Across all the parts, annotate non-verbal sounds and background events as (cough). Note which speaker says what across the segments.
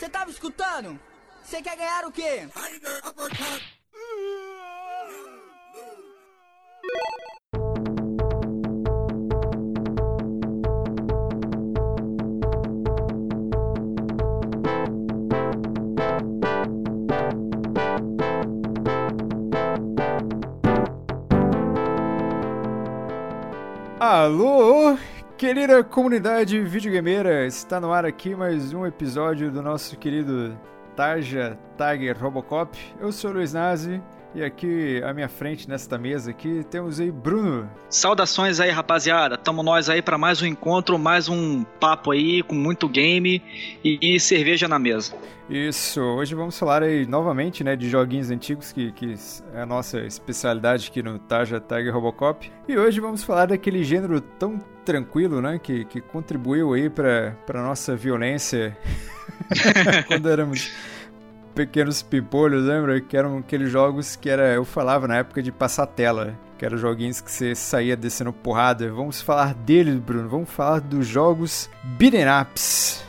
Speaker 1: Você tava escutando? Você quer ganhar o quê?
Speaker 2: Alô, querida comunidade videogameira, está no ar aqui mais um episódio do nosso querido Tarja Tiger Robocop. Eu sou o Luiz Nazi e aqui à minha frente nesta mesa aqui temos aí Bruno.
Speaker 3: Saudações aí, rapaziada. Tamo nós aí para mais um encontro, mais um papo aí com muito game e, e, cerveja na mesa.
Speaker 2: Isso, hoje vamos falar aí novamente, né, de joguinhos antigos que, que é a nossa especialidade aqui no Tarja Tiger Robocop. E hoje vamos falar daquele gênero tão tranquilo, né, que, que contribuiu aí para para nossa violência (laughs) (laughs) quando éramos pequenos pimpolhos, lembra? Que eram aqueles jogos que era, eu falava na época de passar tela, que eram joguinhos que você saía descendo porrada. Vamos falar deles, Bruno. Vamos falar dos jogos beat'em ups.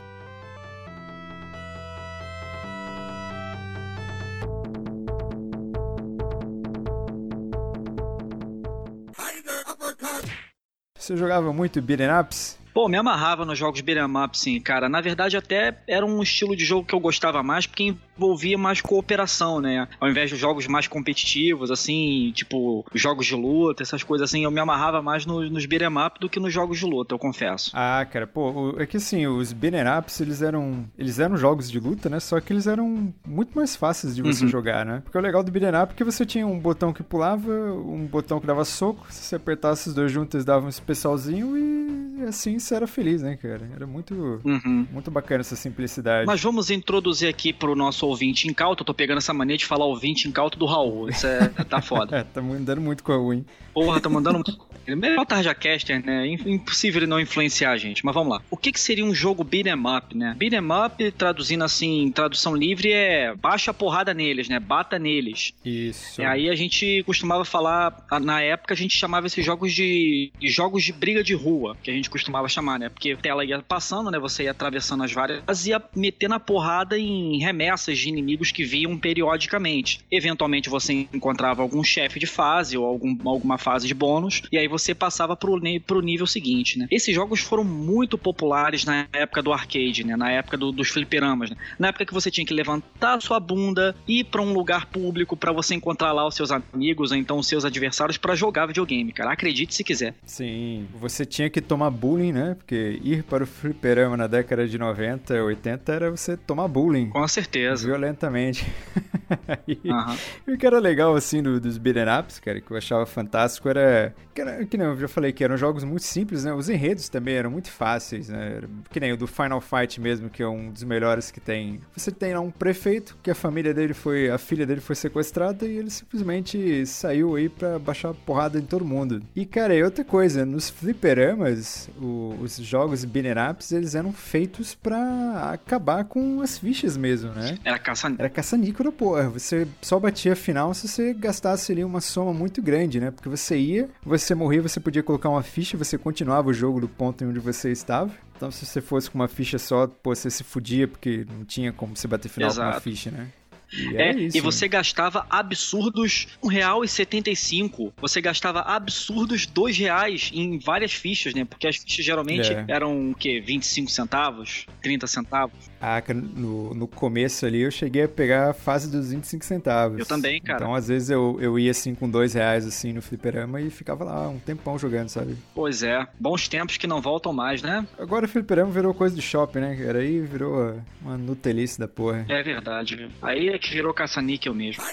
Speaker 2: Você jogava muito beat'em ups?
Speaker 3: Pô, me amarrava nos jogos beat'em up, sim, cara. Na verdade, até era um estilo de jogo que eu gostava mais, porque envolvia mais cooperação, né? Ao invés de jogos mais competitivos, assim, tipo, jogos de luta, essas coisas assim, eu me amarrava mais no, nos beat'em up do que nos jogos de luta, eu confesso.
Speaker 2: Ah, cara, pô, é que assim, os beat'em ups, eles eram, eles eram jogos de luta, né? Só que eles eram muito mais fáceis de você uhum. jogar, né? Porque o legal do beat'em up é que você tinha um botão que pulava, um botão que dava soco, se você apertasse os dois juntos, eles davam um especialzinho e assim você era feliz, né, cara? Era muito, uhum. muito bacana essa simplicidade.
Speaker 3: Mas vamos introduzir aqui pro nosso ouvinte incauto. Eu tô pegando essa mania de falar ouvinte incauto do Raul. Isso é, tá foda. (laughs)
Speaker 2: é, tá mandando muito com a U, hein?
Speaker 3: Porra, tá mandando muito. (laughs) É melhor Tarja Caster, né? Impossível ele não influenciar a gente. Mas vamos lá. O que, que seria um jogo beat'em up, né? Beat'em up, traduzindo assim, tradução livre, é baixa a porrada neles, né? Bata neles.
Speaker 2: Isso.
Speaker 3: E aí a gente costumava falar, na época a gente chamava esses jogos de, de jogos de briga de rua, que a gente costumava chamar, né? Porque tela ia passando, né? Você ia atravessando as várias, ia metendo a porrada em remessas de inimigos que viam periodicamente. Eventualmente você encontrava algum chefe de fase ou algum, alguma fase de bônus, e aí você passava pro, pro nível seguinte, né? Esses jogos foram muito populares na época do arcade, né? Na época do, dos fliperamas, né? Na época que você tinha que levantar sua bunda, ir para um lugar público para você encontrar lá os seus amigos, ou então os seus adversários para jogar videogame, cara. Acredite se quiser.
Speaker 2: Sim, você tinha que tomar bullying, né? Porque ir para o fliperama na década de 90, 80 era você tomar bullying.
Speaker 3: Com certeza.
Speaker 2: Violentamente. (laughs) e, uhum. e, o que era legal, assim, do, dos beat'em ups, cara, que eu achava fantástico era que, era, que nem eu já falei que eram jogos muito simples, né? Os enredos também eram muito fáceis, né? Que nem o do Final Fight mesmo, que é um dos melhores que tem. Você tem lá um prefeito que a família dele foi, a filha dele foi sequestrada e ele simplesmente saiu aí pra baixar porrada em todo mundo. E cara, e outra coisa, nos fliperamas, o, os jogos beat'em ups, eles eram feitos para acabar com as fichas mesmo, né?
Speaker 3: Era caça
Speaker 2: Era caça-níquel, porra. Você só batia final se você gastasse ali uma soma muito grande, né? Porque você ia, você morria, você podia colocar uma ficha, você continuava o jogo do ponto em onde você estava. Então, se você fosse com uma ficha só, pô, você se fudia porque não tinha como você bater final Exato. com uma ficha, né?
Speaker 3: E, é, isso, e você né? gastava absurdos R$1,75. Você gastava absurdos R$2,00 em várias fichas, né? Porque as fichas geralmente é. eram o quê? 25 centavos? 30 centavos?
Speaker 2: Ah, no, no começo ali eu cheguei a pegar a fase dos 25 centavos.
Speaker 3: Eu também, cara.
Speaker 2: Então, às vezes, eu, eu ia assim com dois reais assim no fliperama e ficava lá um tempão jogando, sabe?
Speaker 3: Pois é. Bons tempos que não voltam mais, né?
Speaker 2: Agora o fliperama virou coisa de shopping, né? Era aí virou uma nutelice da porra.
Speaker 3: É verdade. Aí que virou caça-níquel mesmo.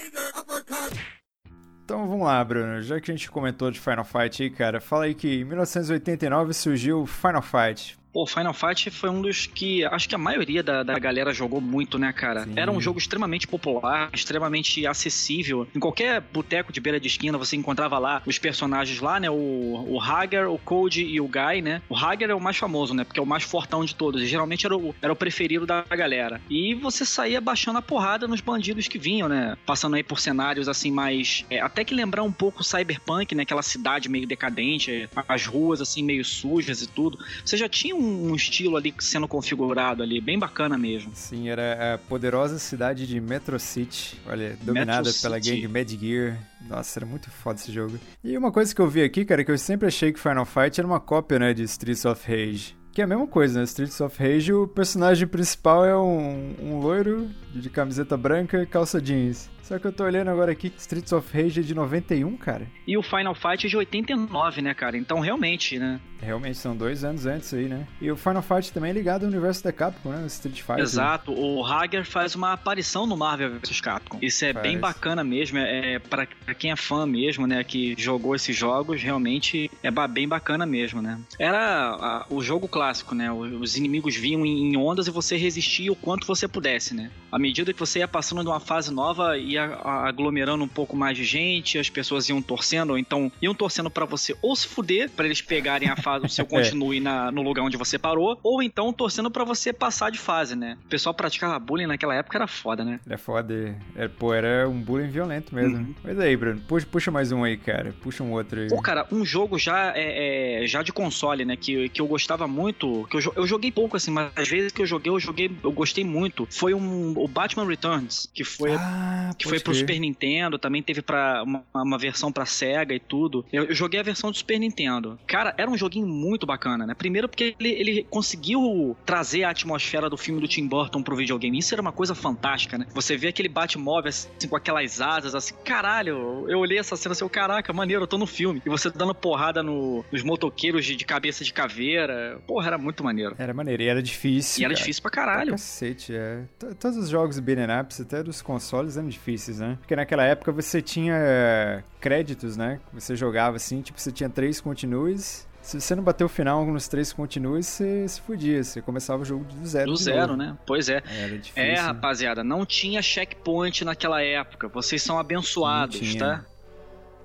Speaker 2: Então vamos lá, Bruno. Já que a gente comentou de Final Fight aí, cara, fala aí que em 1989 surgiu Final Fight.
Speaker 3: Pô, Final Fight foi um dos que acho que a maioria da, da galera jogou muito, né, cara? Sim. Era um jogo extremamente popular, extremamente acessível. Em qualquer boteco de beira de esquina você encontrava lá os personagens lá, né? O, o Hager, o Code e o Guy, né? O Hager é o mais famoso, né? Porque é o mais fortão de todos. E geralmente era o, era o preferido da galera. E você saía baixando a porrada nos bandidos que vinham, né? Passando aí por cenários assim mais. É, até que lembrar um pouco Cyberpunk, né? Aquela cidade meio decadente, as ruas assim meio sujas e tudo. Você já tinha um, estilo ali sendo configurado ali, bem bacana mesmo.
Speaker 2: Sim, era a poderosa cidade de Metro City, olha, dominada Metro pela City. gangue Mad Gear. Nossa, era muito foda esse jogo. E uma coisa que eu vi aqui, cara, que eu sempre achei que Final Fight era uma cópia, né, de Streets of Rage. Que é a mesma coisa, né? Streets of Rage, o personagem principal é um, um loiro de camiseta branca e calça jeans. Só que eu tô olhando agora aqui Streets of Rage é de 91, cara.
Speaker 3: E o Final Fight é de 89, né, cara? Então realmente, né?
Speaker 2: Realmente, são dois anos antes aí, né? E o Final Fight também é ligado ao universo da Capcom, né? O Street Fighter.
Speaker 3: Exato. O Hager faz uma aparição no Marvel vs Capcom. Isso é faz. bem bacana mesmo. É, é para quem é fã mesmo, né? Que jogou esses jogos, realmente é bem bacana mesmo, né? Era a, o jogo clássico, né? Os inimigos vinham em ondas e você resistia o quanto você pudesse, né? À medida que você ia passando de uma fase nova, ia aglomerando um pouco mais de gente, as pessoas iam torcendo, ou então iam torcendo para você ou se fuder, para eles pegarem a fase, o seu é. (laughs) continue é. na, no lugar onde você parou, ou então torcendo para você passar de fase, né? O pessoal praticava bullying naquela época, era foda, né?
Speaker 2: É foda. É, pô, era um bullying violento mesmo. Uhum. Mas aí, Bruno, puxa, puxa mais um aí, cara. Puxa um outro aí.
Speaker 3: Pô, cara, um jogo já, é, é, já de console, né? Que, que eu gostava muito, que eu, eu joguei pouco, assim, mas às vezes que eu joguei, eu joguei, eu gostei muito. Foi um, o Batman Returns, que foi, ah, que foi pro Super Nintendo, também teve para uma, uma, versão para Sega e tudo. Eu, eu, joguei a versão do Super Nintendo. Cara, era um joguinho muito bacana, né? Primeiro porque ele, ele conseguiu trazer a atmosfera do filme do Tim Burton pro videogame. Isso era uma coisa fantástica, né? Você vê aquele Batmóvel assim, com aquelas asas, assim, caralho, eu olhei essa cena assim, caraca, maneiro, eu tô no filme. E você dando porrada no, nos motoqueiros de, de, cabeça de caveira. Porra, era muito maneiro.
Speaker 2: Era maneiro, e era difícil.
Speaker 3: E era cara. difícil pra caralho. Pra
Speaker 2: cacete, é. T Todos os jogos beat'em ups, até dos consoles, eram difíceis, né? Porque naquela época você tinha créditos, né? Você jogava assim, tipo, você tinha três continues. Se você não bateu o final nos três continues, você se fudia. Você começava o jogo do zero.
Speaker 3: Do zero, né? Pois é. Era difícil. É, rapaziada, não tinha checkpoint naquela época. Vocês são abençoados, tá?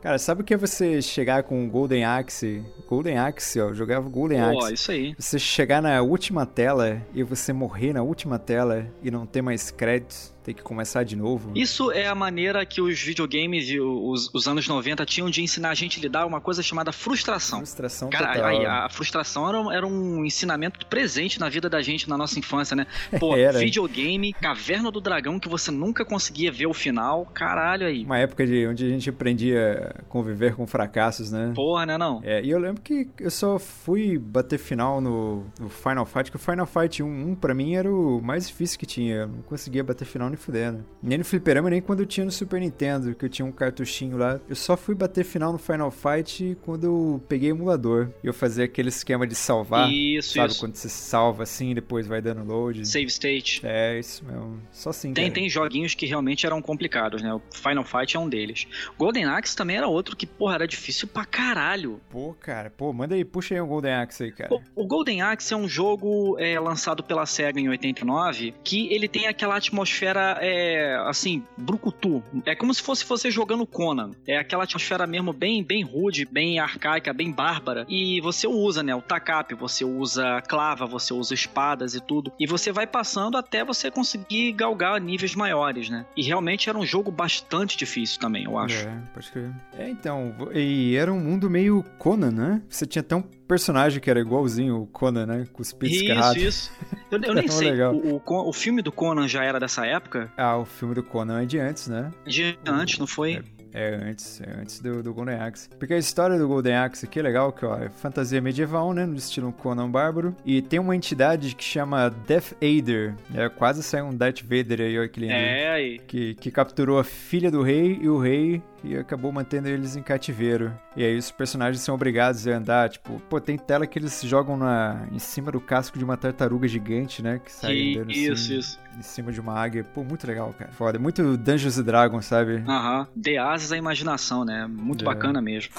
Speaker 2: Cara, sabe o que é você chegar com o Golden Axe? Golden Axe, ó, jogava Golden Axe. Pô,
Speaker 3: isso aí.
Speaker 2: Você chegar na última tela e você morrer na última tela e não ter mais créditos ter que começar de novo.
Speaker 3: Isso é a maneira que os videogames e os, os anos 90 tinham de ensinar a gente a lidar uma coisa chamada frustração.
Speaker 2: Frustração
Speaker 3: Cara,
Speaker 2: total.
Speaker 3: A, a, frustração era, era, um ensinamento presente na vida da gente na nossa infância, né? (laughs) Pô, era. videogame, Caverna do Dragão que você nunca conseguia ver o final, caralho aí.
Speaker 2: Uma época de onde a gente aprendia a conviver com fracassos, né?
Speaker 3: Porra, né não?
Speaker 2: É, e eu lembro que eu só fui bater final no, no Final Fight, que o Final Fight 1, 1 pra mim era o mais difícil que tinha. Eu não conseguia bater final nem fudendo. Nem no fliperama, nem quando eu tinha no Super Nintendo, que eu tinha um cartuchinho lá. Eu só fui bater final no Final Fight quando eu peguei o emulador. E eu fazia aquele esquema de salvar.
Speaker 3: Isso,
Speaker 2: sabe?
Speaker 3: Isso.
Speaker 2: Quando você salva assim e depois vai dando load.
Speaker 3: Save state.
Speaker 2: É, isso mesmo. Só assim.
Speaker 3: Tem, tem joguinhos que realmente eram complicados, né? O Final Fight é um deles. Golden Axe também era outro que, porra, era difícil pra caralho.
Speaker 2: Pô, cara, pô, manda aí, puxa aí o Golden Axe aí, cara.
Speaker 3: O, o Golden Axe é um jogo é, lançado pela SEGA em 89 que ele tem aquela atmosfera. É, assim, brucutu. É como se fosse você jogando Conan. É aquela atmosfera mesmo bem, bem rude, bem arcaica, bem bárbara. E você usa, né, o takap, você usa clava, você usa espadas e tudo. E você vai passando até você conseguir galgar níveis maiores, né? E realmente era um jogo bastante difícil também, eu acho.
Speaker 2: É, pode crer. É, então, e era um mundo meio Conan, né? Você tinha um personagem que era igualzinho o Conan, né? Com os pits
Speaker 3: Isso, isso. Eu, eu (laughs) nem sei, o, o, o, filme do Conan já era dessa época?
Speaker 2: Ah, o filme do Conan é de antes, né?
Speaker 3: De antes, não foi?
Speaker 2: É. É, antes, é antes do, do, Golden Axe. Porque a história do Golden Axe aqui é legal, que ó, é fantasia medieval, né? No estilo Conan Bárbaro. E tem uma entidade que chama Death Aider. É, quase saiu um Darth Vader aí, ó, aquele
Speaker 3: É, aí.
Speaker 2: Que, que capturou a filha do rei e o rei e acabou mantendo eles em cativeiro. E aí os personagens são obrigados a andar, tipo, pô, tem tela que eles jogam na, em cima do casco de uma tartaruga gigante, né? Que sai
Speaker 3: que
Speaker 2: andando
Speaker 3: isso,
Speaker 2: assim,
Speaker 3: isso.
Speaker 2: em cima de uma águia. Pô, muito legal, cara. Foda. Muito Dungeons Dragons, sabe?
Speaker 3: Aham. De asas à imaginação, né? Muito é. bacana mesmo.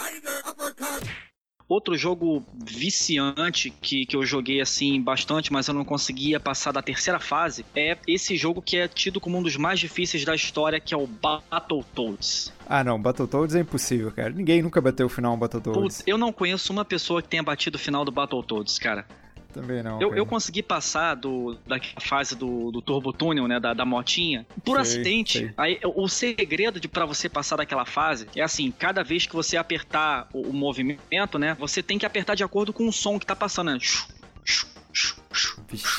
Speaker 3: Outro jogo viciante que, que eu joguei assim bastante, mas eu não conseguia passar da terceira fase, é esse jogo que é tido como um dos mais difíceis da história, que é o Battletoads.
Speaker 2: Ah, não, Battletoads é impossível, cara. Ninguém nunca bateu o final do Battletoads.
Speaker 3: Putz, eu não conheço uma pessoa que tenha batido o final do Battletoads, cara.
Speaker 2: Também não.
Speaker 3: Eu, eu, consegui passar do, da fase do, do Turbo Túnel, né? Da, da motinha, por sei, acidente. Sei. Aí, o segredo de para você passar daquela fase é assim: cada vez que você apertar o, o, movimento, né? Você tem que apertar de acordo com o som que tá passando, né?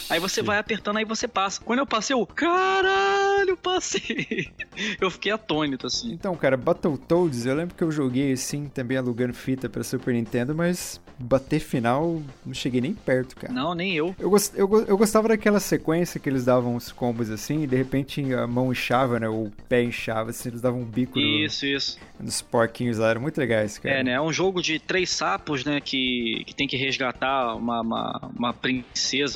Speaker 3: Aí você vai apertando, aí você passa. Quando eu passei, eu, caralho, passei. (laughs) eu fiquei atônito, assim.
Speaker 2: Então, cara, Battletoads, eu lembro que eu joguei, assim, também alugando fita pra Super Nintendo, mas bater final, não cheguei nem perto, cara.
Speaker 3: Não, nem eu.
Speaker 2: Eu, gost, eu, eu gostava daquela sequência que eles davam os combos assim, e de repente a mão inchava, né? O pé inchava, assim, eles davam um bico
Speaker 3: isso, no, isso.
Speaker 2: nos porquinhos lá, era muito legais, cara.
Speaker 3: É, né? É um jogo de três sapos, né? Que, que tem que resgatar uma, uma, uma princesa,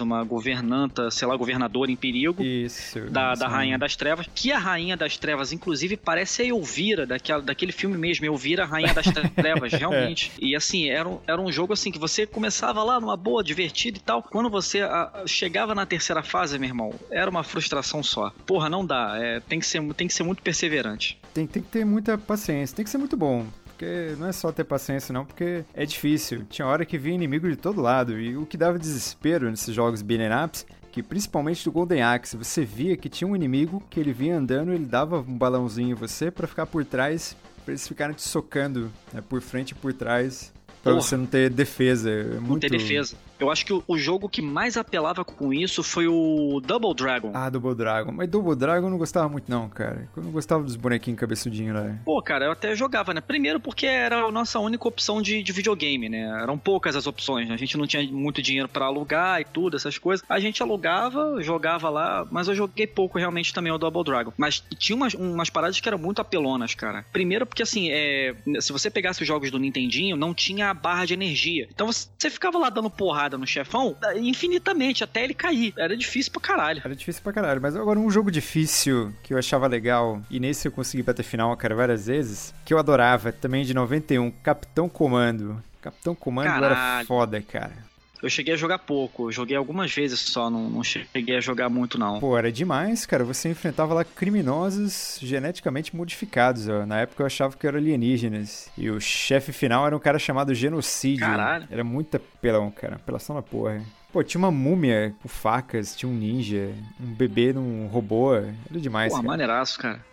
Speaker 3: uma governanta, sei lá, governadora em perigo.
Speaker 2: Isso.
Speaker 3: Da, da Rainha das Trevas. Que a Rainha das Trevas, inclusive, parece a Elvira, daquela, daquele filme mesmo, Elvira, Rainha das Trevas, (laughs) realmente. é. E assim, era um, era um jogo assim que você começava lá numa boa, divertido e tal. Quando você a, chegava na terceira fase, meu irmão, era uma frustração só. Porra, não dá. É, tem, que ser, tem que ser muito perseverante.
Speaker 2: Tem, tem que ter muita paciência, tem que ser muito bom porque não é só ter paciência não, porque é difícil. Tinha hora que vinha inimigo de todo lado, e o que dava desespero nesses jogos beat'em ups, que principalmente do Golden Axe, você via que tinha um inimigo que ele vinha andando, ele dava um balãozinho em você para ficar por trás, para eles ficarem te socando né, por frente e por trás, para você não ter defesa. É muito...
Speaker 3: Não ter defesa. Eu acho que o, o, jogo que mais apelava com isso foi o Double Dragon.
Speaker 2: Ah, Double Dragon. Mas Double Dragon eu não gostava muito, não, cara. Eu não gostava dos bonequinhos cabeçudinhos lá.
Speaker 3: Pô, cara, eu até jogava, né? Primeiro porque era a nossa única opção de, de videogame, né? Eram poucas as opções, né? A gente não tinha muito dinheiro para alugar e tudo, essas coisas. A gente alugava, jogava lá, mas eu joguei pouco realmente também o Double Dragon. Mas tinha umas, umas paradas que eram muito apelonas, cara. Primeiro porque, assim, é, se você pegasse os jogos do Nintendinho, não tinha a barra de energia. Então você ficava lá dando porrada porrada no chefão infinitamente, até ele cair. Era difícil pra caralho.
Speaker 2: Era difícil pra caralho. Mas agora, um jogo difícil que eu achava legal, e nesse eu consegui bater final, cara, várias vezes, que eu adorava, também de 91, Capitão Comando. Capitão Comando caralho. era foda, cara.
Speaker 3: Eu cheguei a jogar pouco, eu joguei algumas vezes só, não, não cheguei a jogar muito não.
Speaker 2: Pô, era demais, cara. Você enfrentava lá criminosos geneticamente modificados, ó. Na época eu achava que eram alienígenas. E o chefe final era um cara chamado Genocídio.
Speaker 3: Caralho.
Speaker 2: Era muito apelão, cara. Apelação na porra. Pô, tinha uma múmia com facas, tinha um ninja, um bebê num robô. Era demais, Pô, cara.
Speaker 3: maneiraço, cara.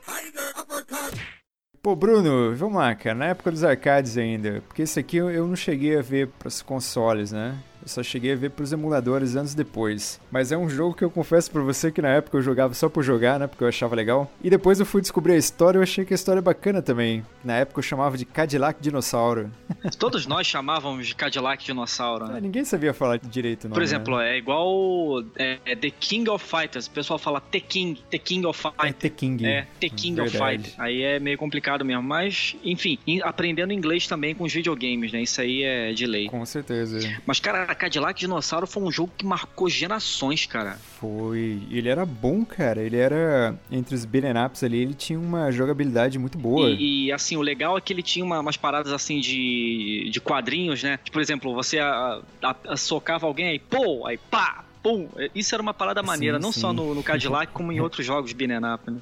Speaker 2: Pô, Bruno, vamos lá, cara. Na época dos arcades ainda. Porque esse aqui eu não cheguei a ver pros consoles, né? Eu só cheguei a ver pros emuladores anos depois. Mas é um jogo que eu confesso pra você que na época eu jogava só por jogar, né? Porque eu achava legal. E depois eu fui descobrir a história e eu achei que a história é bacana também. Na época eu chamava de Cadillac Dinossauro. (laughs)
Speaker 3: Todos nós chamávamos de Cadillac Dinossauro, né?
Speaker 2: É, ninguém sabia falar direito, não.
Speaker 3: Por exemplo, né? é igual é, é The King of Fighters. O pessoal fala The King, The King of Fighters. É
Speaker 2: The King.
Speaker 3: É, The King Verdade. of Fighters. Aí é meio complicado mesmo. Mas, enfim, aprendendo inglês também com os videogames, né? Isso aí é de lei.
Speaker 2: Com certeza.
Speaker 3: Mas, cara, Cadillac Dinossauro foi um jogo que marcou gerações, cara.
Speaker 2: Foi. Ele era bom, cara. Ele era. Entre os beat'em ups ali, ele tinha uma jogabilidade muito boa.
Speaker 3: E, e assim, o legal é que ele tinha uma, umas paradas assim de, de quadrinhos, né? Por exemplo, você a, a, a socava alguém aí, pô, aí pá, pum. Isso era uma parada maneira, sim, não sim. só no, no Cadillac, como em (laughs) outros jogos beat'em up, né?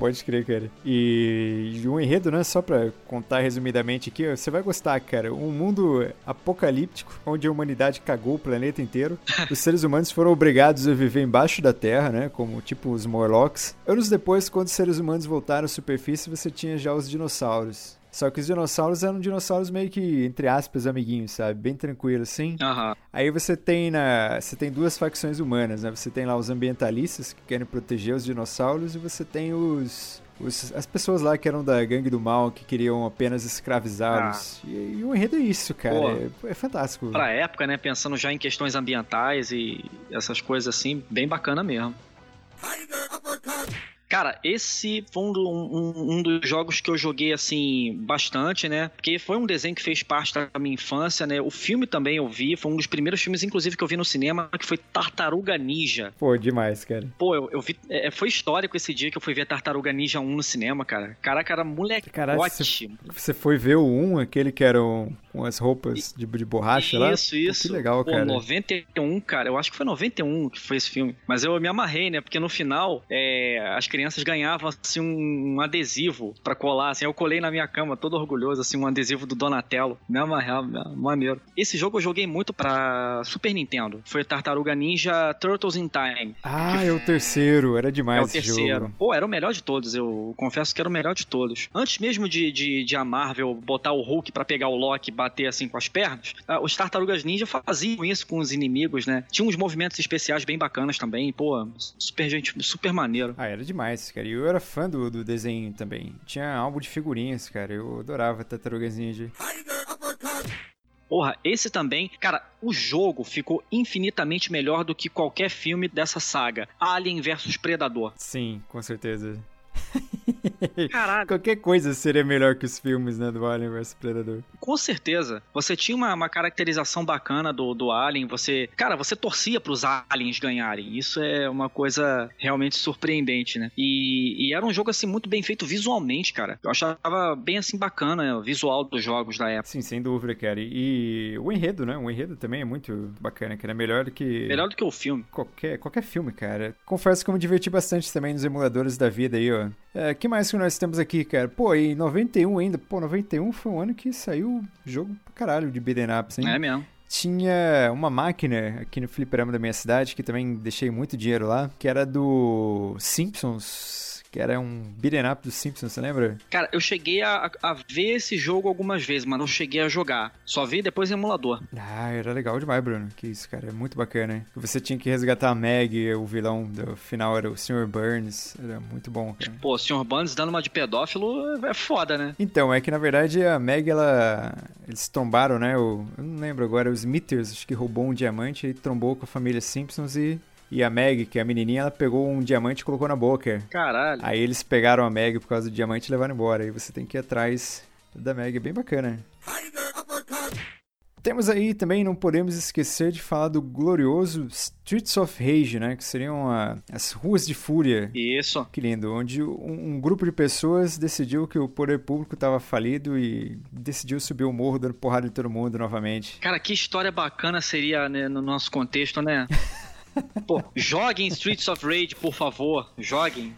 Speaker 2: Pode crer, cara. E um enredo, né? Só pra contar resumidamente aqui, você vai gostar, cara. Um mundo apocalíptico, onde a humanidade cagou o planeta inteiro. (laughs) Os seres humanos foram obrigados a viver embaixo da Terra, né? Como tipo os Morlocks. Anos depois, quando os seres humanos voltaram à superfície, você tinha já os dinossauros. Só que os dinossauros eram dinossauros meio que, entre aspas, amiguinhos, sabe? Bem tranquilo, assim.
Speaker 3: Uhum.
Speaker 2: Aí você tem na. Você tem duas facções humanas, né? Você tem lá os ambientalistas que querem proteger os dinossauros e você tem os. Os, as pessoas lá que eram da gangue do mal, que queriam apenas escravizá-los. Ah. E, e, o enredo é isso, cara. É, é, fantástico.
Speaker 3: Pra época, né? Pensando já em questões ambientais e essas coisas assim, bem bacana mesmo. Cara, esse foi um, um, um, dos jogos que eu joguei, assim, bastante, né? Porque foi um desenho que fez parte da minha infância, né? O filme também eu vi, foi um dos primeiros filmes, inclusive, que eu vi no cinema, que foi Tartaruga Ninja.
Speaker 2: Pô, demais, cara.
Speaker 3: Pô, eu, eu vi. É, foi histórico esse dia que eu fui ver Tartaruga Ninja 1 no cinema, cara. Caraca, era moleque ótimo.
Speaker 2: Você foi ver o 1, aquele que era um, com as roupas de, de borracha
Speaker 3: isso,
Speaker 2: lá?
Speaker 3: Isso, isso.
Speaker 2: Que legal,
Speaker 3: Pô,
Speaker 2: cara.
Speaker 3: 91, cara. Eu acho que foi 91 que foi esse filme. Mas eu me amarrei, né? Porque no final, é, as crianças ganhavam assim um, adesivo para colar, assim, eu colei na minha cama todo orgulhoso assim um adesivo do Donatello, me amarrava, maneiro. Esse jogo eu joguei muito para Super Nintendo, foi Tartaruga Ninja Turtles in Time.
Speaker 2: Ah, é o terceiro, era demais
Speaker 3: é o terceiro.
Speaker 2: Jogo.
Speaker 3: Pô, era o melhor de todos, eu confesso que era o melhor de todos. Antes mesmo de, de, de a Marvel botar o Hulk para pegar o Loki bater assim com as pernas, ah, os Tartarugas Ninja faziam isso com os inimigos, né? Tinha uns movimentos especiais bem bacanas também, pô, super gente, super maneiro.
Speaker 2: Ah, era demais, cara. E eu era fã do, do desenho também. Tinha álbum de figurinhas, cara. Eu adorava Tartarugas Ninja.
Speaker 3: Porra, esse também, cara, o jogo ficou infinitamente melhor do que qualquer filme dessa saga. Alien versus Predador.
Speaker 2: Sim, com certeza. (laughs)
Speaker 3: Caralho.
Speaker 2: Qualquer coisa seria melhor que os filmes, né, do Alien vs Predador.
Speaker 3: Com certeza. Você tinha uma, uma, caracterização bacana do, do Alien, você... Cara, você torcia pros aliens ganharem. Isso é uma coisa realmente surpreendente, né? E, e era um jogo, assim, muito bem feito visualmente, cara. Eu achava bem, assim, bacana o visual dos jogos da época.
Speaker 2: Sim, sem dúvida, cara. E, e o enredo, né? O enredo também é muito bacana, que era melhor do que...
Speaker 3: Melhor do que o filme.
Speaker 2: Qualquer, qualquer filme, cara. Confesso que eu me diverti bastante também nos emuladores da vida aí, ó. É, que mais que nós temos aqui, cara? Pô, em 91 ainda. Pô, 91 foi um ano que saiu jogo pra caralho de beat'em ups, hein?
Speaker 3: É mesmo.
Speaker 2: Tinha uma máquina aqui no fliperama da minha cidade, que também deixei muito dinheiro lá, que era do Simpsons que era um beat'em up dos Simpsons, você lembra?
Speaker 3: Cara, eu cheguei a, a, ver esse jogo algumas vezes, mas não cheguei a jogar. Só vi depois em emulador.
Speaker 2: Ah, era legal demais, Bruno. Que isso, cara, é muito bacana, hein? Você tinha que resgatar a Meg, o vilão do final era o Sr. Burns. Era muito bom, cara.
Speaker 3: Pô, o Sr. Burns dando uma de pedófilo é foda, né?
Speaker 2: Então, é que na verdade a Meg, ela. Eles trombaram, né? O... Eu não lembro agora, os Smithers, acho que roubou um diamante e trombou com a família Simpsons e e a Meg, que é a menininha, ela pegou um diamante e colocou na boca.
Speaker 3: Caralho.
Speaker 2: Aí eles pegaram a Meg por causa do diamante e levaram embora. Aí você tem que ir atrás da Meg. É bem bacana. Temos aí também, não podemos esquecer de falar do glorioso Streets of Rage, né? Que seriam a, as ruas de fúria.
Speaker 3: Isso.
Speaker 2: Que lindo. Onde um, um grupo de pessoas decidiu que o poder público estava falido e decidiu subir o morro dando porrada em todo mundo novamente.
Speaker 3: Cara, que história bacana seria né, no nosso contexto, né? (laughs) Pô, joguem Streets of Rage, por favor. Joguem.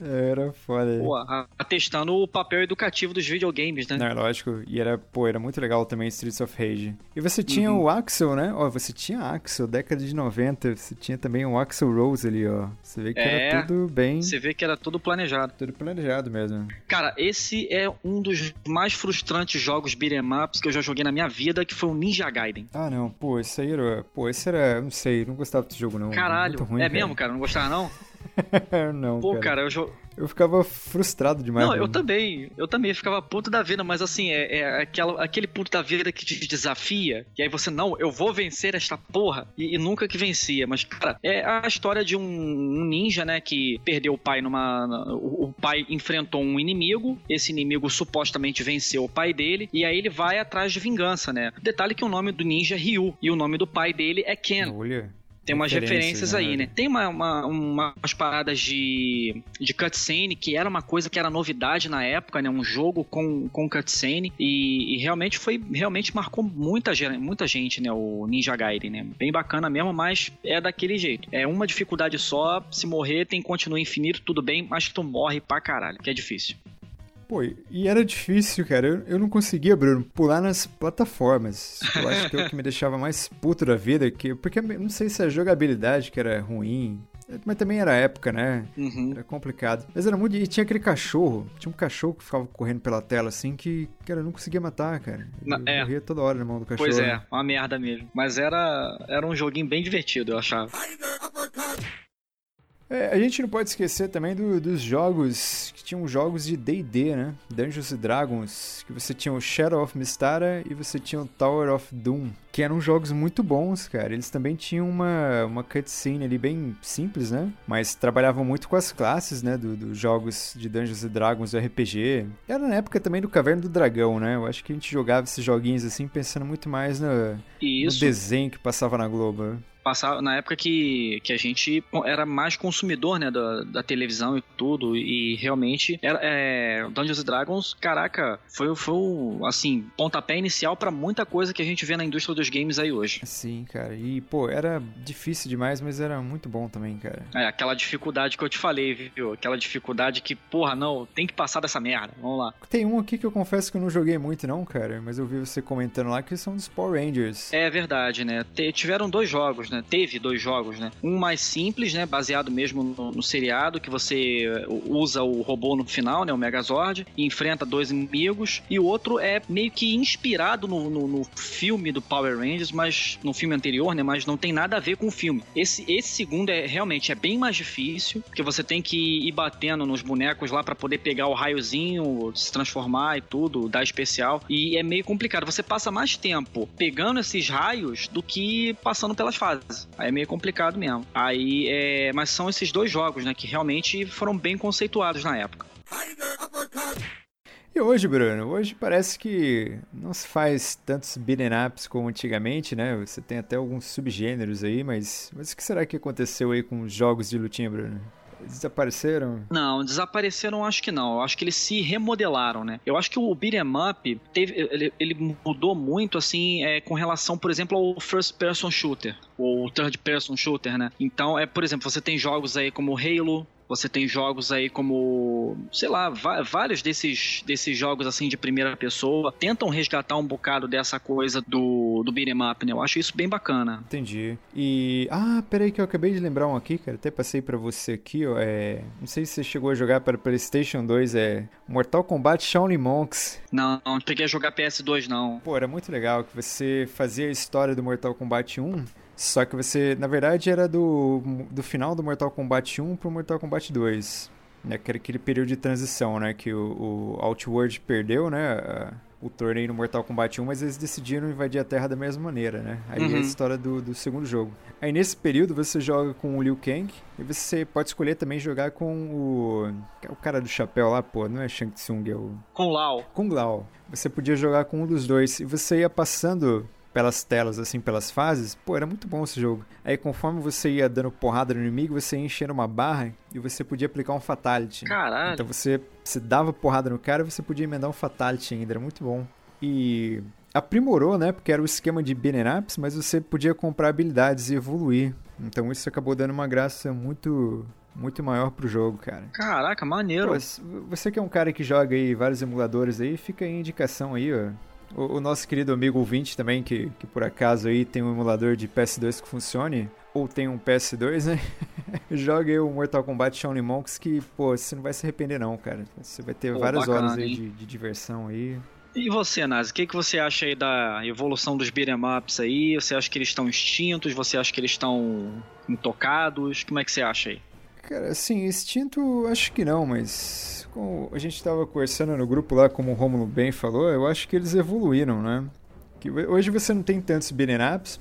Speaker 2: Era foda.
Speaker 3: Pô, atestando o papel educativo dos videogames, né?
Speaker 2: Não, é lógico. E era, pô, era muito legal também Streets of Rage. E você tinha uhum. o Axel, né? Ó, você tinha Axel, década de 90. Você tinha também o Axel Rose ali, ó. Você vê que é, era tudo bem.
Speaker 3: Você vê que era tudo planejado.
Speaker 2: Tudo planejado mesmo.
Speaker 3: Cara, esse é um dos mais frustrantes jogos beat'em ups que eu já joguei na minha vida, que foi o Ninja Gaiden.
Speaker 2: Ah, não. Pô, esse aí era. Pô, esse era. Não sei, não gostava desse jogo, não.
Speaker 3: Caralho. Ruim, é cara. mesmo, cara? Não gostava, não? (laughs) (laughs)
Speaker 2: não,
Speaker 3: Pô,
Speaker 2: cara,
Speaker 3: cara eu, jo...
Speaker 2: eu ficava frustrado demais.
Speaker 3: Não, eu também. Eu também ficava puto da vida, mas assim, é, é aquela, aquele puto da vida que te desafia. E aí você, não, eu vou vencer esta porra. E, e nunca que vencia. Mas, cara, é a história de um, um ninja, né, que perdeu o pai numa. O, o pai enfrentou um inimigo. Esse inimigo supostamente venceu o pai dele. E aí ele vai atrás de vingança, né? Detalhe que o nome do ninja é Ryu. E o nome do pai dele é Ken.
Speaker 2: Olha.
Speaker 3: Tem umas referências, aí, né? Tem uma, uma, umas paradas de, de cutscene que era uma coisa que era novidade na época, né? Um jogo com, com cutscene e, e realmente foi, realmente marcou muita, muita gente, né? O Ninja Gaiden, né? Bem bacana mesmo, mas é daquele jeito. É uma dificuldade só, se morrer tem continua infinito, tudo bem, mas tu morre pra caralho, que é difícil.
Speaker 2: Pô, e era difícil, cara. Eu, eu não conseguia, Bruno, pular nas plataformas. Eu acho que é o que me deixava mais puto da vida. Que, porque não sei se a jogabilidade que era ruim. Mas também era época, né?
Speaker 3: Uhum.
Speaker 2: Era complicado. Mas era muito. E tinha aquele cachorro. Tinha um cachorro que ficava correndo pela tela assim que, cara, eu não conseguia matar, cara. Eu
Speaker 3: é.
Speaker 2: morria toda hora na mão do cachorro.
Speaker 3: Pois é, uma merda mesmo. Mas era, era um joguinho bem divertido, eu achava.
Speaker 2: É, a gente não pode esquecer também do, dos jogos, que tinham jogos de D&D, né? Dungeons Dragons, que você tinha o Shadow of Mistara e você tinha o Tower of Doom, que eram jogos muito bons, cara. Eles também tinham uma, uma cutscene ali bem simples, né? Mas trabalhavam muito com as classes, né? Dos do jogos de Dungeons Dragons, do RPG. Era na época também do Caverna do Dragão, né? Eu acho que a gente jogava esses joguinhos assim, pensando muito mais no, no desenho que passava na Globo.
Speaker 3: Passava na época que, que a gente era mais consumidor, né, da, da televisão e tudo, e realmente era, é, Dungeons Dragons, caraca, foi, foi assim, pontapé inicial para muita coisa que a gente vê na indústria dos games aí hoje.
Speaker 2: Sim, cara. E, pô, era difícil demais, mas era muito bom também, cara.
Speaker 3: É, aquela dificuldade que eu te falei, viu? Aquela dificuldade que, porra, não, tem que passar dessa merda. Vamos lá.
Speaker 2: Tem um aqui que eu confesso que eu não joguei muito, não, cara, mas eu vi você comentando lá que são dos Power Rangers.
Speaker 3: É verdade, né? Te, tiveram dois jogos, né? Teve dois jogos, né? Um mais simples, né? Baseado mesmo no, no seriado, que você uh, usa o robô no final, né? O Megazord, e enfrenta dois inimigos. E o outro é meio que inspirado no, no, no filme do Power Rangers, mas no filme anterior, né? Mas não tem nada a ver com o filme. Esse, esse segundo é realmente é bem mais difícil, porque você tem que ir batendo nos bonecos lá para poder pegar o raiozinho, se transformar e tudo, dar especial. E é meio complicado. Você passa mais tempo pegando esses raios do que passando pelas fases. Aí é meio complicado mesmo. Aí é. Mas são esses dois jogos, né? Que realmente foram bem conceituados na época.
Speaker 2: E hoje, Bruno, hoje parece que não se faz tantos beat'em ups como antigamente, né? Você tem até alguns subgêneros aí, mas, mas o que será que aconteceu aí com os jogos de lutinha, Bruno? Desapareceram?
Speaker 3: Não, desapareceram acho que não. Eu acho que eles se remodelaram, né? Eu acho que o beat'em up teve, ele, ele, mudou muito, assim, é, com relação, por exemplo, ao first person shooter, ou third person shooter, né? Então, é, por exemplo, você tem jogos aí como Halo, você tem jogos aí como, sei lá, vários desses, desses jogos assim de primeira pessoa tentam resgatar um bocado dessa coisa do, do beat'em up, né? Eu acho isso bem bacana.
Speaker 2: Entendi. E. Ah, peraí que eu acabei de lembrar um aqui, cara. Até passei para você aqui, ó. É... Não sei se você chegou a jogar para PlayStation 2, é. Mortal Kombat Shaolin Monks.
Speaker 3: Não, não peguei a jogar PS2, não.
Speaker 2: Pô, era muito legal que você fazia a história do Mortal Kombat 1 só que você, na verdade, era do, do final do Mortal Kombat 1 pro Mortal Kombat 2. Né, que era aquele período de transição, né? Que o, o Outworld perdeu, né? o torneio no Mortal Kombat 1, mas eles decidiram invadir a Terra da mesma maneira, né? Aí uhum. é a uhum. história do, do segundo jogo. Aí nesse período você joga com o Liu Kang e você pode escolher também jogar com o. O cara do chapéu lá, pô, não é Shang Tsung, é o.
Speaker 3: Com Lao.
Speaker 2: Com Lao. Você podia jogar com um dos dois. E você ia passando pelas telas, assim, pelas fases, pô, era muito bom esse jogo. Aí conforme você ia dando porrada no inimigo, você ia enchendo uma barra e você podia aplicar um Fatality.
Speaker 3: Caralho.
Speaker 2: Então você, você dava porrada no cara e você podia emendar um Fatality ainda, era muito bom. E aprimorou, né, porque era o esquema de beat'em ups, mas você podia comprar habilidades e evoluir. Então isso acabou dando uma graça muito muito maior pro jogo, cara.
Speaker 3: Caraca, maneiro. Pô,
Speaker 2: você que é um cara que joga aí vários emuladores aí, fica aí a indicação aí, ó. O, o, nosso querido amigo ouvinte também, que, que por acaso aí tem um emulador de PS2 que funcione, ou tem um PS2, né? (laughs) Joga aí o Mortal Kombat Shaolin Monks que, pô, você não vai se arrepender não, cara. Você vai ter pô, várias bacana, horas aí de, de, diversão aí.
Speaker 3: E você, Nazi, o que, que você acha aí da evolução dos beat'em ups aí? Você acha que eles estão extintos? Você acha que eles estão intocados? Como é que você acha aí?
Speaker 2: Cara, assim, extinto acho que não, mas como a gente estava conversando no grupo lá, como o Romulo bem falou, eu acho que eles evoluíram, né? Que hoje você não tem tantos beat'em ups,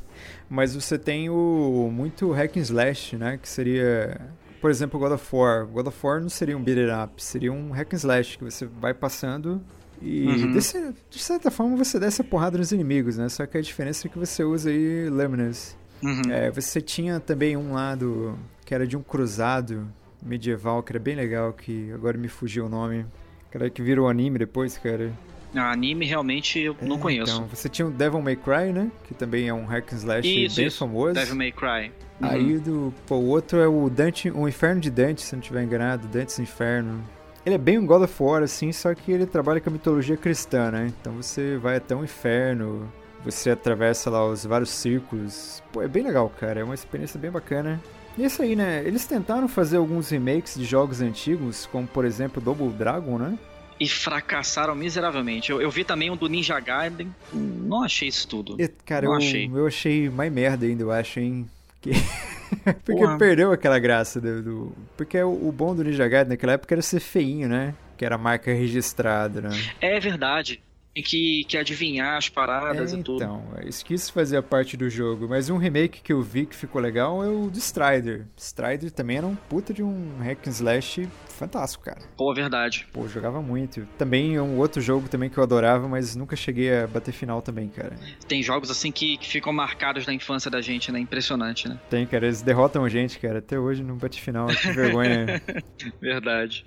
Speaker 2: mas você tem o muito hack and slash, né? Que seria, por exemplo, God of War. God of War não seria um beat'em up, seria um hack and slash que você vai passando e uhum. desse, de certa forma você desce a porrada nos inimigos, né? Só que a diferença é que você usa aí Luminous. Uhum. É, você tinha também um lado que era de um cruzado medieval, que era bem legal, que agora me fugiu o nome. Cara, que virou anime depois, cara.
Speaker 3: Ah, anime realmente eu é, não conheço. Então,
Speaker 2: você tinha o Devil May Cry, né? Que também é um hack and slash isso, bem
Speaker 3: isso.
Speaker 2: famoso.
Speaker 3: Devil May Cry.
Speaker 2: Uhum. Aí do, pô, o outro é o Dante, o Inferno de Dante, se não estiver enganado, Dante's Inferno. Ele é bem um God of War, assim, só que ele trabalha com a mitologia cristã, né? Então você vai até o inferno, você atravessa lá os vários círculos. Pô, é bem legal, cara. É uma experiência bem bacana. E isso aí, né? Eles tentaram fazer alguns remakes de jogos antigos, como por exemplo Double Dragon, né?
Speaker 3: E fracassaram miseravelmente. Eu, eu vi também um do Ninja Gaiden. Não achei isso tudo.
Speaker 2: E, cara, não eu achei. eu achei mais merda ainda, eu acho, hein? Que... (laughs) Porque perdeu aquela graça do, do... Porque o, o, bom do Ninja Gaiden naquela época era ser feinho, né? Que era marca registrada, né?
Speaker 3: É verdade tem que, que adivinhar as paradas
Speaker 2: é,
Speaker 3: e tudo.
Speaker 2: Então, isso que isso fazia parte do jogo. Mas um remake que eu vi que ficou legal é o de Strider. Strider também era um puta de um hack and slash fantástico, cara.
Speaker 3: Pô, verdade.
Speaker 2: Pô, jogava muito. Também é um outro jogo também que eu adorava, mas nunca cheguei a bater final também, cara.
Speaker 3: Tem jogos assim que, que ficam marcados na infância da gente, né? Impressionante, né?
Speaker 2: Tem, cara. Eles derrotam a gente, cara. Até hoje não bate final. Que vergonha. (laughs)
Speaker 3: verdade.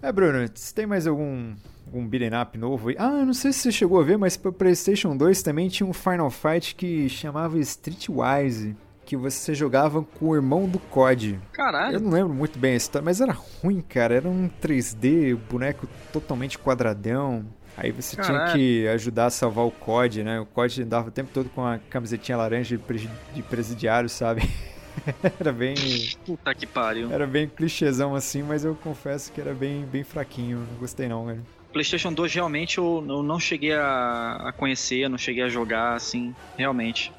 Speaker 2: É, Bruno, você tem mais algum um beat'em up novo. Ah, não sei se você chegou a ver, mas para PlayStation 2 também tinha um Final Fight que chamava Streetwise que você jogava com o irmão do COD.
Speaker 3: Caralho.
Speaker 2: Eu não lembro muito bem a história, mas era ruim, cara. Era um 3D, boneco totalmente quadradão. Aí você Caralho. tinha que ajudar a salvar o COD, né? O COD andava o tempo todo com a camisetinha laranja de presidiário, sabe? (laughs) era bem.
Speaker 3: Puta que pariu.
Speaker 2: Era bem clichêzão assim, mas eu confesso que era bem, bem fraquinho. Não gostei não, velho.
Speaker 3: PlayStation 2 realmente eu, eu não cheguei a, a conhecer, não cheguei a jogar assim, realmente.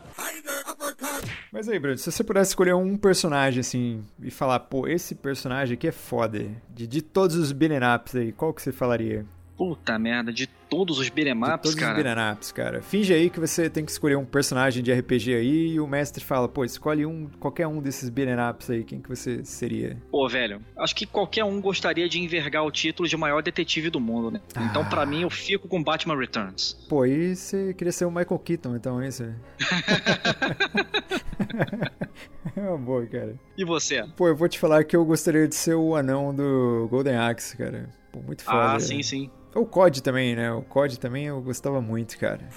Speaker 2: Mas aí, Bruno, se você pudesse escolher um personagem assim e falar, pô, esse personagem aqui é foda, de, de todos os beat'em aí, qual que você falaria?
Speaker 3: Puta merda, de todos os beat'em ups,
Speaker 2: todos
Speaker 3: cara.
Speaker 2: Os beat'em ups, cara. Finge aí que você tem que escolher um personagem de RPG aí e o mestre fala, pô, escolhe um, qualquer um desses beat'em ups aí, quem que você seria?
Speaker 3: Pô, velho, acho que qualquer um gostaria de envergar o título de maior detetive do mundo, né? Ah. Então, para mim, eu fico com Batman Returns.
Speaker 2: Pô, e você queria ser o Michael Keaton, então, é isso? (laughs) (laughs) é uma boa, cara.
Speaker 3: E você?
Speaker 2: Pô, eu vou te falar que eu gostaria de ser o anão do Golden Axe, cara. Pô, muito foda.
Speaker 3: Ah, sim, sim.
Speaker 2: O COD também, né? O COD também eu gostava muito, cara.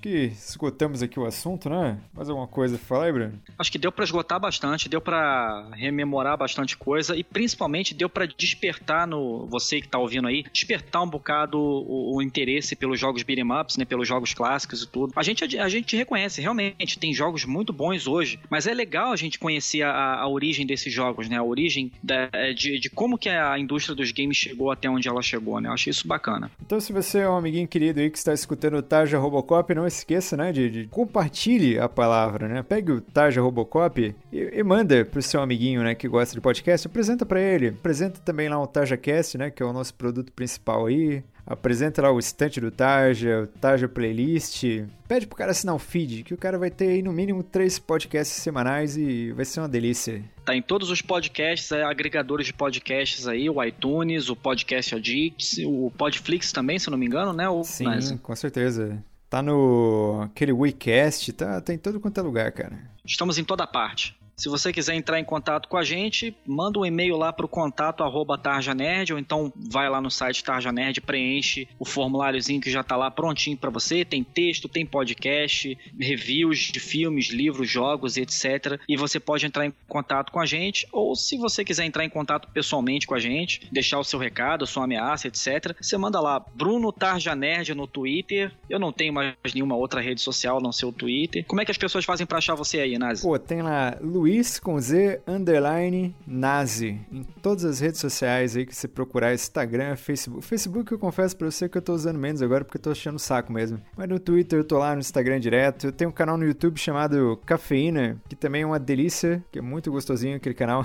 Speaker 2: Acho que esgotamos aqui o assunto, né? Mais alguma coisa pra falar aí, Bruno?
Speaker 3: Acho que deu para esgotar bastante, deu para rememorar bastante coisa e principalmente deu para despertar no você que tá ouvindo aí, despertar um bocado o, o interesse pelos jogos beat'em ups, né, pelos jogos clássicos e tudo. A gente a gente reconhece, realmente tem jogos muito bons hoje, mas é legal a gente conhecer a, a origem desses jogos, né? A origem da, de, de como que a indústria dos games chegou até onde ela chegou, né? Eu acho isso bacana.
Speaker 2: Então, se você é um amiguinho querido aí que está escutando o Taja Robocop, não esqueça, né, de, de, compartilhe a palavra, né? Pegue o Tarja Robocop e, e manda pro seu amiguinho, né, que gosta de podcast, apresenta para ele. Apresenta também lá o TarjaCast, né, que é o nosso produto principal aí. Apresenta lá o estante do Tarja, o Tarja Playlist. Pede pro cara assinar o feed, que o cara vai ter aí no mínimo três podcasts semanais e vai ser uma delícia.
Speaker 3: Tá em todos os podcasts, é, agregadores de podcasts aí, o iTunes, o Podcast Addict, o Podflix também, se eu não me engano, né? O,
Speaker 2: Sim, mas... com certeza. Tá no aquele WeCast, tá, tá em todo quanto é lugar, cara.
Speaker 3: Estamos em toda parte. Se você quiser entrar em contato com a gente, manda um e-mail lá para o contato arroba tarjanerd, ou então vai lá no site Tarja Nerd, preenche o formuláriozinho que já está lá prontinho para você. Tem texto, tem podcast, reviews de filmes, livros, jogos, etc. E você pode entrar em contato com a gente, ou se você quiser entrar em contato pessoalmente com a gente, deixar o seu recado, a sua ameaça, etc. Você manda lá, Bruno Tarja Nerd no Twitter. Eu não tenho mais nenhuma outra rede social, não ser o Twitter. Como é que as pessoas fazem para achar você aí, Nazi?
Speaker 2: Pô, tem lá Luiz Luiz com Z underline Nazi em todas as redes sociais aí que você procurar Instagram, Facebook. Facebook eu confesso pra você que eu tô usando menos agora porque eu tô achando saco mesmo. Mas no Twitter eu tô lá no Instagram direto. Eu tenho um canal no YouTube chamado Cafeína, que também é uma delícia, que é muito gostosinho aquele canal.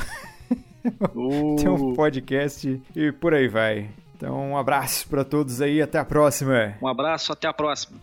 Speaker 2: Uh. (laughs) Tem um podcast e por aí vai. Então, um abraço para todos aí, até a próxima.
Speaker 3: Um abraço, até a próxima.